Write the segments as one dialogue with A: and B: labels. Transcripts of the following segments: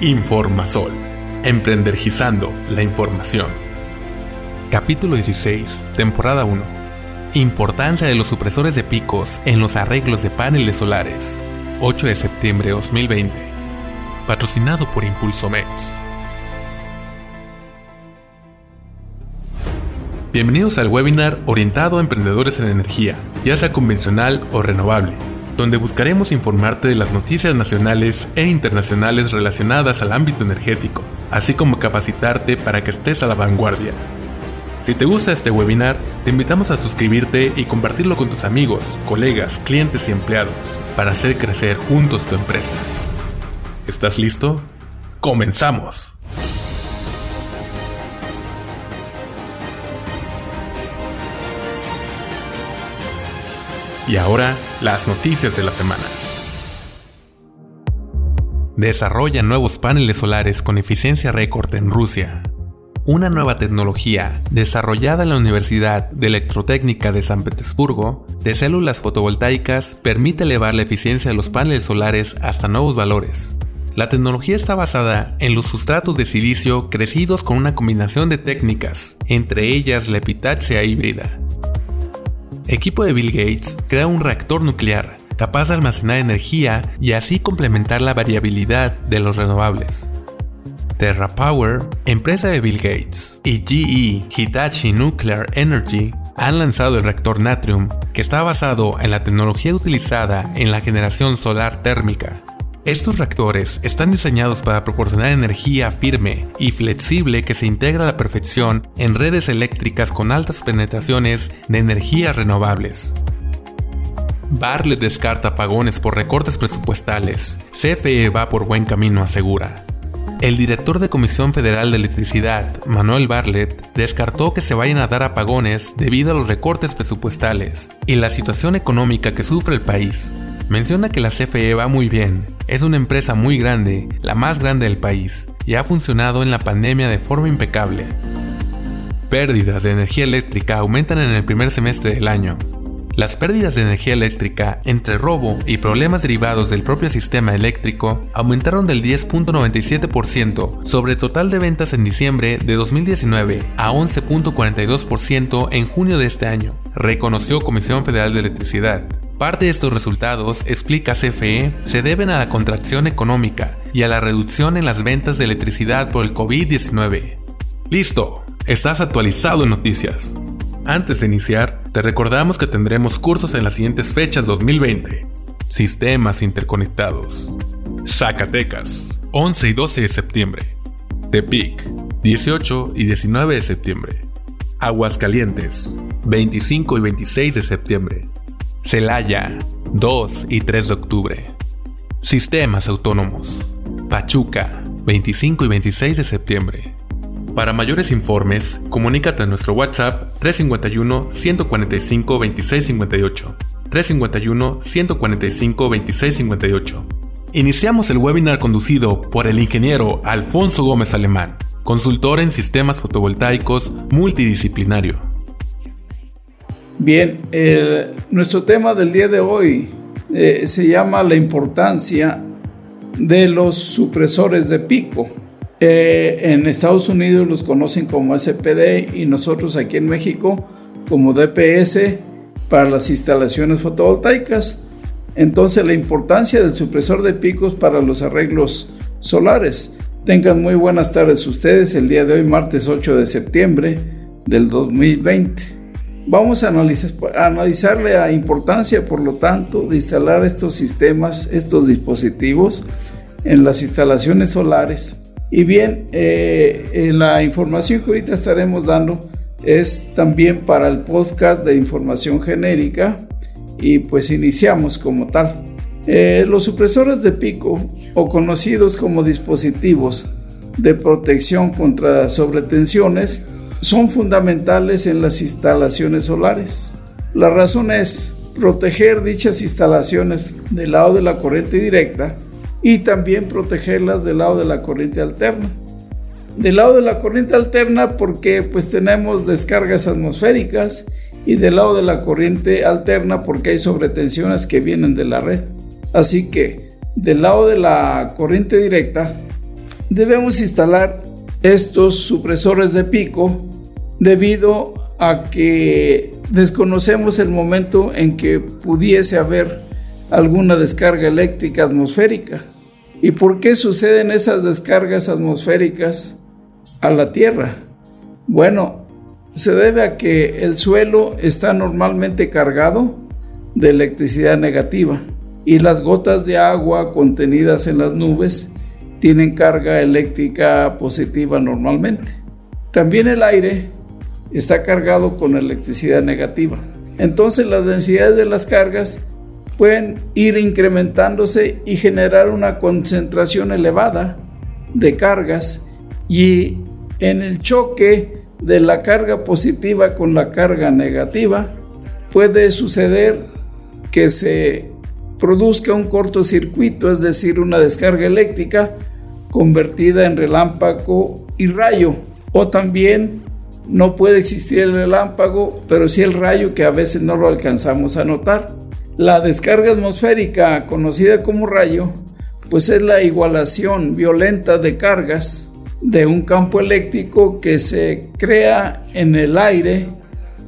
A: Informasol, emprendergizando la información. Capítulo 16, temporada 1. Importancia de los supresores de picos en los arreglos de paneles solares. 8 de septiembre de 2020. Patrocinado por Impulso Mex. Bienvenidos al webinar orientado a emprendedores en energía, ya sea convencional o renovable, donde buscaremos informarte de las noticias nacionales e internacionales relacionadas al ámbito energético, así como capacitarte para que estés a la vanguardia. Si te gusta este webinar, te invitamos a suscribirte y compartirlo con tus amigos, colegas, clientes y empleados para hacer crecer juntos tu empresa. ¿Estás listo? ¡Comenzamos! Y ahora, las noticias de la semana. Desarrolla nuevos paneles solares con eficiencia récord en Rusia. Una nueva tecnología desarrollada en la Universidad de Electrotécnica de San Petersburgo de células fotovoltaicas permite elevar la eficiencia de los paneles solares hasta nuevos valores. La tecnología está basada en los sustratos de silicio crecidos con una combinación de técnicas, entre ellas la epitaxia híbrida, equipo de Bill Gates crea un reactor nuclear capaz de almacenar energía y así complementar la variabilidad de los renovables. TerraPower, empresa de Bill Gates, y GE Hitachi Nuclear Energy han lanzado el reactor Natrium, que está basado en la tecnología utilizada en la generación solar térmica estos reactores están diseñados para proporcionar energía firme y flexible que se integra a la perfección en redes eléctricas con altas penetraciones de energías renovables. Bartlett descarta apagones por recortes presupuestales. CFE va por buen camino, asegura. El director de Comisión Federal de Electricidad, Manuel Bartlett, descartó que se vayan a dar apagones debido a los recortes presupuestales y la situación económica que sufre el país. Menciona que la CFE va muy bien, es una empresa muy grande, la más grande del país, y ha funcionado en la pandemia de forma impecable. Pérdidas de energía eléctrica aumentan en el primer semestre del año. Las pérdidas de energía eléctrica entre robo y problemas derivados del propio sistema eléctrico aumentaron del 10.97% sobre total de ventas en diciembre de 2019 a 11.42% en junio de este año, reconoció Comisión Federal de Electricidad. Parte de estos resultados, explica CFE, se deben a la contracción económica y a la reducción en las ventas de electricidad por el COVID-19. Listo, estás actualizado en noticias. Antes de iniciar, te recordamos que tendremos cursos en las siguientes fechas 2020. Sistemas interconectados. Zacatecas, 11 y 12 de septiembre. Tepic, 18 y 19 de septiembre. Aguascalientes, 25 y 26 de septiembre. Celaya, 2 y 3 de octubre. Sistemas Autónomos. Pachuca, 25 y 26 de septiembre. Para mayores informes, comunícate a nuestro WhatsApp 351-145-2658. 351-145-2658. Iniciamos el webinar conducido por el ingeniero Alfonso Gómez Alemán, consultor en sistemas fotovoltaicos multidisciplinario.
B: Bien, nuestro tema del día de hoy eh, se llama la importancia de los supresores de pico. Eh, en Estados Unidos los conocen como SPD y nosotros aquí en México como DPS para las instalaciones fotovoltaicas. Entonces la importancia del supresor de picos para los arreglos solares. Tengan muy buenas tardes ustedes el día de hoy, martes 8 de septiembre del 2020. Vamos a, analizar, la importancia, por lo tanto, de instalar estos sistemas, estos dispositivos en las instalaciones solares. Y bien, eh, la información que ahorita estaremos dando es también para el podcast de información genérica y pues iniciamos como tal. Eh, los supresores de pico o conocidos como dispositivos de protección contra sobretensiones son fundamentales en las instalaciones solares. La razón es proteger dichas instalaciones del lado de la corriente directa y también protegerlas del lado de la corriente alterna. Del lado de la corriente alterna porque pues tenemos descargas atmosféricas y del lado de la corriente alterna porque hay sobretensiones que vienen de la red. Así que del lado de la corriente directa debemos instalar estos supresores de pico debido a que desconocemos el momento en que pudiese haber alguna descarga eléctrica atmosférica. ¿Y por qué suceden esas descargas atmosféricas a la Tierra? Bueno, se debe a que el suelo está normalmente cargado de electricidad negativa y las gotas de agua contenidas en las nubes tienen carga eléctrica positiva normalmente. También el aire está cargado con electricidad negativa. Entonces las densidades de las cargas pueden ir incrementándose y generar una concentración elevada de cargas y en el choque de la carga positiva con la carga negativa puede suceder que se produzca un cortocircuito, es decir, una descarga eléctrica convertida en relámpago y rayo. O también no puede existir el relámpago, pero sí el rayo que a veces no lo alcanzamos a notar. La descarga atmosférica, conocida como rayo, pues es la igualación violenta de cargas de un campo eléctrico que se crea en el aire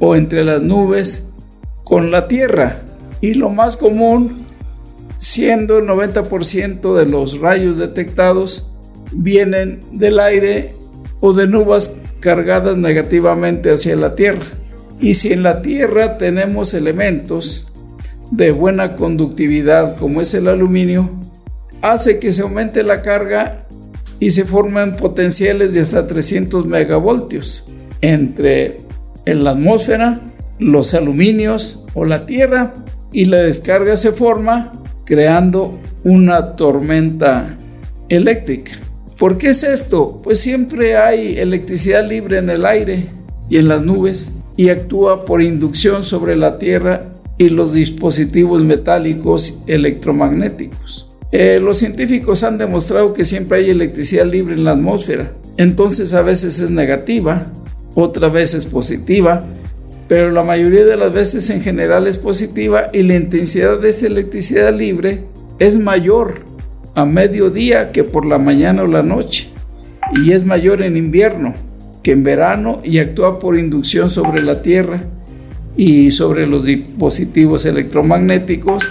B: o entre las nubes con la Tierra. Y lo más común, siendo el 90% de los rayos detectados, vienen del aire o de nubes cargadas negativamente hacia la Tierra. Y si en la Tierra tenemos elementos de buena conductividad como es el aluminio, hace que se aumente la carga y se forman potenciales de hasta 300 megavoltios entre en la atmósfera, los aluminios o la Tierra y la descarga se forma creando una tormenta eléctrica. ¿Por qué es esto? Pues siempre hay electricidad libre en el aire y en las nubes y actúa por inducción sobre la Tierra y los dispositivos metálicos electromagnéticos. Eh, los científicos han demostrado que siempre hay electricidad libre en la atmósfera. Entonces a veces es negativa, otra vez es positiva, pero la mayoría de las veces en general es positiva y la intensidad de esa electricidad libre es mayor a mediodía que por la mañana o la noche y es mayor en invierno que en verano y actúa por inducción sobre la Tierra y sobre los dispositivos electromagnéticos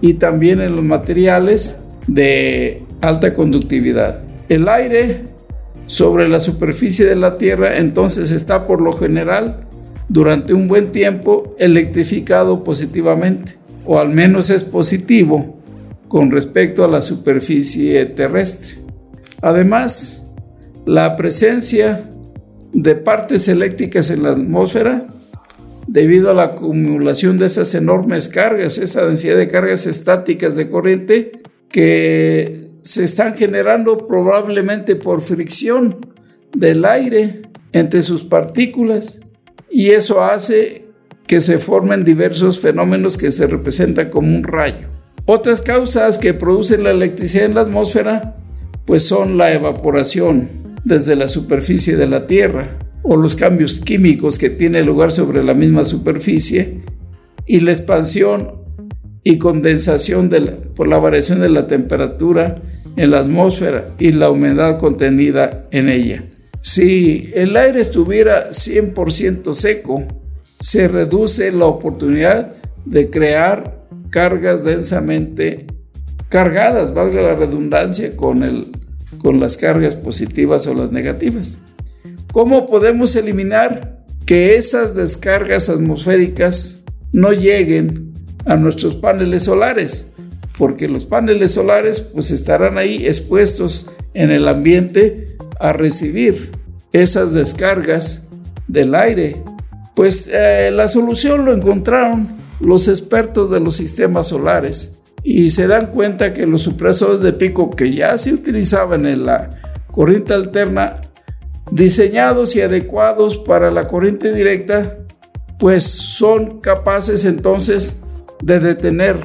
B: y también en los materiales de alta conductividad. El aire sobre la superficie de la Tierra entonces está por lo general durante un buen tiempo electrificado positivamente, o al menos es positivo con respecto a la superficie terrestre. Además, la presencia de partes eléctricas en la atmósfera, debido a la acumulación de esas enormes cargas, esa densidad de cargas estáticas de corriente, que se están generando probablemente por fricción del aire entre sus partículas y eso hace que se formen diversos fenómenos que se representan como un rayo. Otras causas que producen la electricidad en la atmósfera pues son la evaporación desde la superficie de la Tierra o los cambios químicos que tienen lugar sobre la misma superficie y la expansión y condensación por la variación de la temperatura en la atmósfera y la humedad contenida en ella. Si el aire estuviera 100% seco, se reduce la oportunidad de crear cargas densamente cargadas, valga la redundancia, con, el, con las cargas positivas o las negativas. ¿Cómo podemos eliminar que esas descargas atmosféricas no lleguen a nuestros paneles solares? Porque los paneles solares pues estarán ahí expuestos en el ambiente a recibir esas descargas del aire. Pues eh, la solución lo encontraron los expertos de los sistemas solares y se dan cuenta que los supresores de pico que ya se utilizaban en la corriente alterna, diseñados y adecuados para la corriente directa, pues son capaces entonces de detener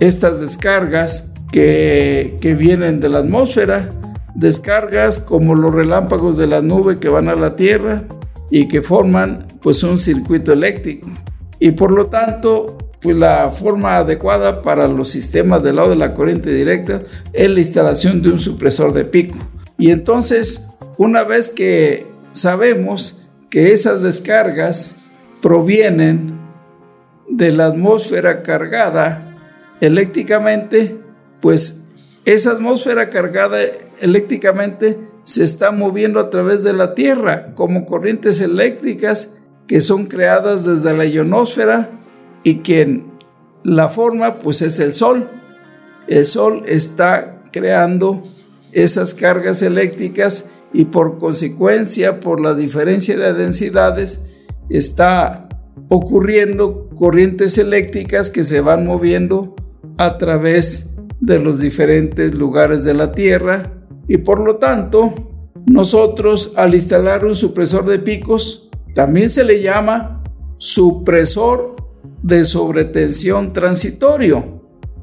B: estas descargas que, que vienen de la atmósfera, descargas como los relámpagos de la nube que van a la Tierra y que forman pues un circuito eléctrico y por lo tanto pues la forma adecuada para los sistemas del lado de la corriente directa es la instalación de un supresor de pico. Y entonces, una vez que sabemos que esas descargas provienen de la atmósfera cargada eléctricamente, pues esa atmósfera cargada eléctricamente se está moviendo a través de la Tierra como corrientes eléctricas que son creadas desde la ionosfera y quien la forma pues es el Sol. El Sol está creando esas cargas eléctricas y por consecuencia, por la diferencia de densidades, está ocurriendo corrientes eléctricas que se van moviendo a través de los diferentes lugares de la Tierra y por lo tanto nosotros al instalar un supresor de picos también se le llama supresor de sobretensión transitorio.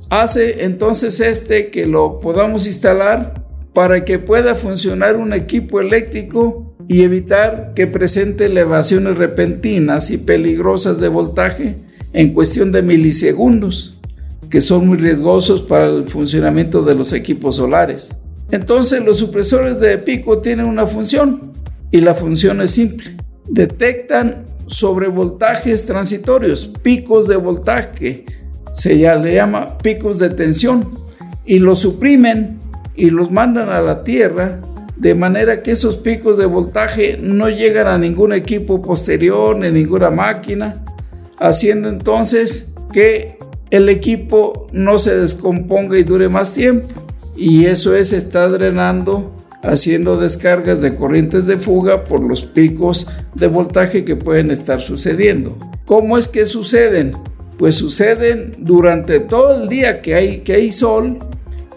B: Hace entonces este que lo podamos instalar para que pueda funcionar un equipo eléctrico y evitar que presente elevaciones repentinas y peligrosas de voltaje en cuestión de milisegundos, que son muy riesgosos para el funcionamiento de los equipos solares. Entonces los supresores de pico tienen una función y la función es simple. Detectan sobrevoltajes transitorios, picos de voltaje, se ya le llama picos de tensión y los suprimen y los mandan a la Tierra de manera que esos picos de voltaje no llegan a ningún equipo posterior ni ninguna máquina, haciendo entonces que el equipo no se descomponga y dure más tiempo y eso es, está drenando, haciendo descargas de corrientes de fuga por los picos de voltaje que pueden estar sucediendo. ¿Cómo es que suceden? Pues suceden durante todo el día que hay, que hay sol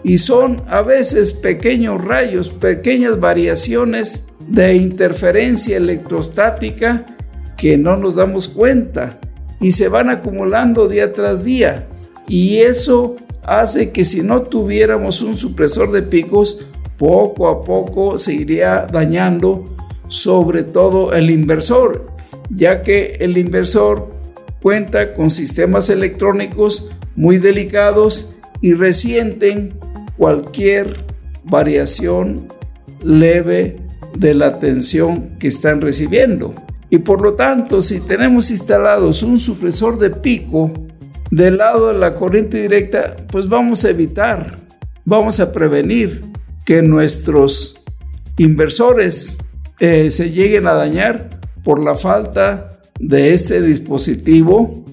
B: y son a veces pequeños rayos, pequeñas variaciones de interferencia electrostática que no nos damos cuenta y se van acumulando día tras día. Y eso hace que si no tuviéramos un supresor de picos, poco a poco se iría dañando sobre todo el inversor, ya que el inversor cuenta con sistemas electrónicos muy delicados y resienten cualquier variación leve de la tensión que están recibiendo. Y por lo tanto, si tenemos instalados un supresor de pico, del lado de la corriente directa, pues vamos a evitar, vamos a prevenir que nuestros inversores eh, se lleguen a dañar por la falta de este dispositivo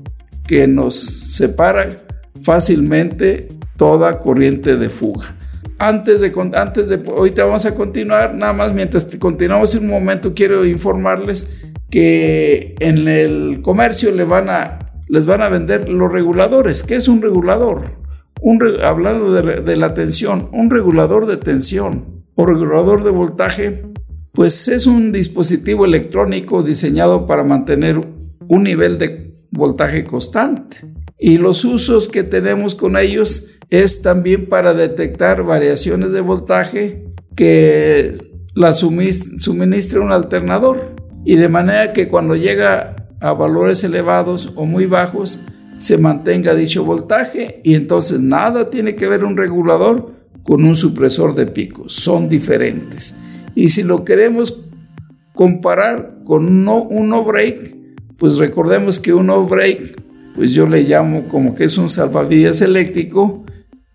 B: que nos separa fácilmente toda corriente de fuga. Antes de, antes de, ahorita vamos a continuar, nada más mientras continuamos en un momento, quiero informarles que en el comercio le van a les van a vender los reguladores. ¿Qué es un regulador? Un hablando de, la tensión, un regulador de tensión o regulador de voltaje, pues es un dispositivo electrónico diseñado para mantener un nivel de voltaje constante. Y los usos que tenemos con ellos es también para detectar variaciones de voltaje que la suministra un alternador. Y de manera que cuando llega a valores elevados o muy bajos se mantenga dicho voltaje y entonces nada tiene que ver un regulador con un supresor de picos, son diferentes. Y si lo queremos comparar con un no, un no break, pues recordemos que un no break, pues yo le llamo como que es un salvavidas eléctrico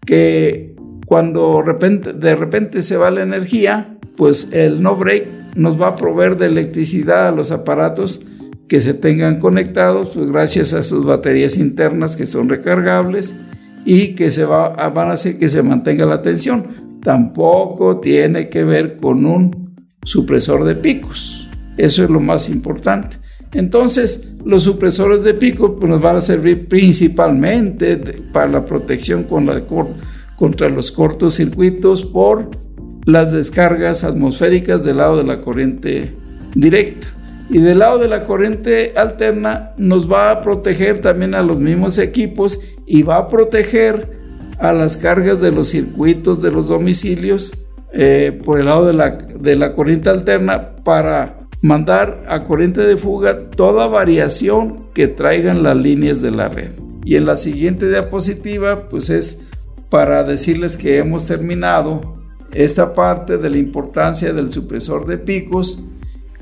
B: que cuando de repente se va la energía, pues el no break nos va a proveer de electricidad a los aparatos que se tengan conectados pues gracias a sus baterías internas que son recargables y que se va, van a hacer que se mantenga la tensión. Tampoco tiene que ver con un supresor de picos. Eso es lo más importante. Entonces, los supresores de pico pues, nos van a servir principalmente para la protección con la, contra los cortocircuitos por las descargas atmosféricas del lado de la corriente directa. Y del lado de la corriente alterna nos va a proteger también a los mismos equipos y va a proteger a las cargas de los circuitos de los domicilios eh, por el lado de la, de la corriente alterna para mandar a corriente de fuga toda variación que traigan las líneas de la red. Y en la siguiente diapositiva pues es para decirles que hemos terminado esta parte de la importancia del supresor de picos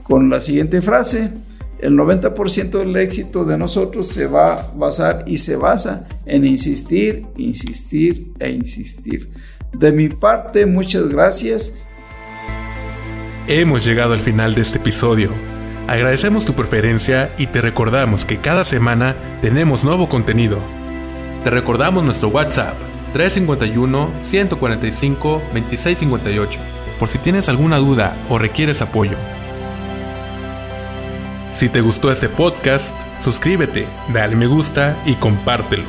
B: con la siguiente frase. El 90% del éxito de nosotros se va a basar y se basa en insistir, insistir e insistir. De mi parte, muchas gracias.
A: Hemos llegado al final de este episodio. Agradecemos tu preferencia y te recordamos que cada semana tenemos nuevo contenido. Te recordamos nuestro WhatsApp 351-145-2658 por si tienes alguna duda o requieres apoyo. Si te gustó este podcast, suscríbete, dale me gusta y compártelo.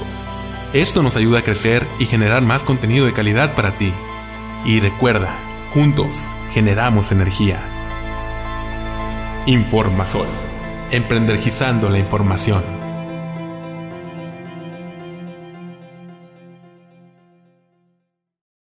A: Esto nos ayuda a crecer y generar más contenido de calidad para ti. Y recuerda, juntos generamos energía. Informasol. Emprendergizando la información.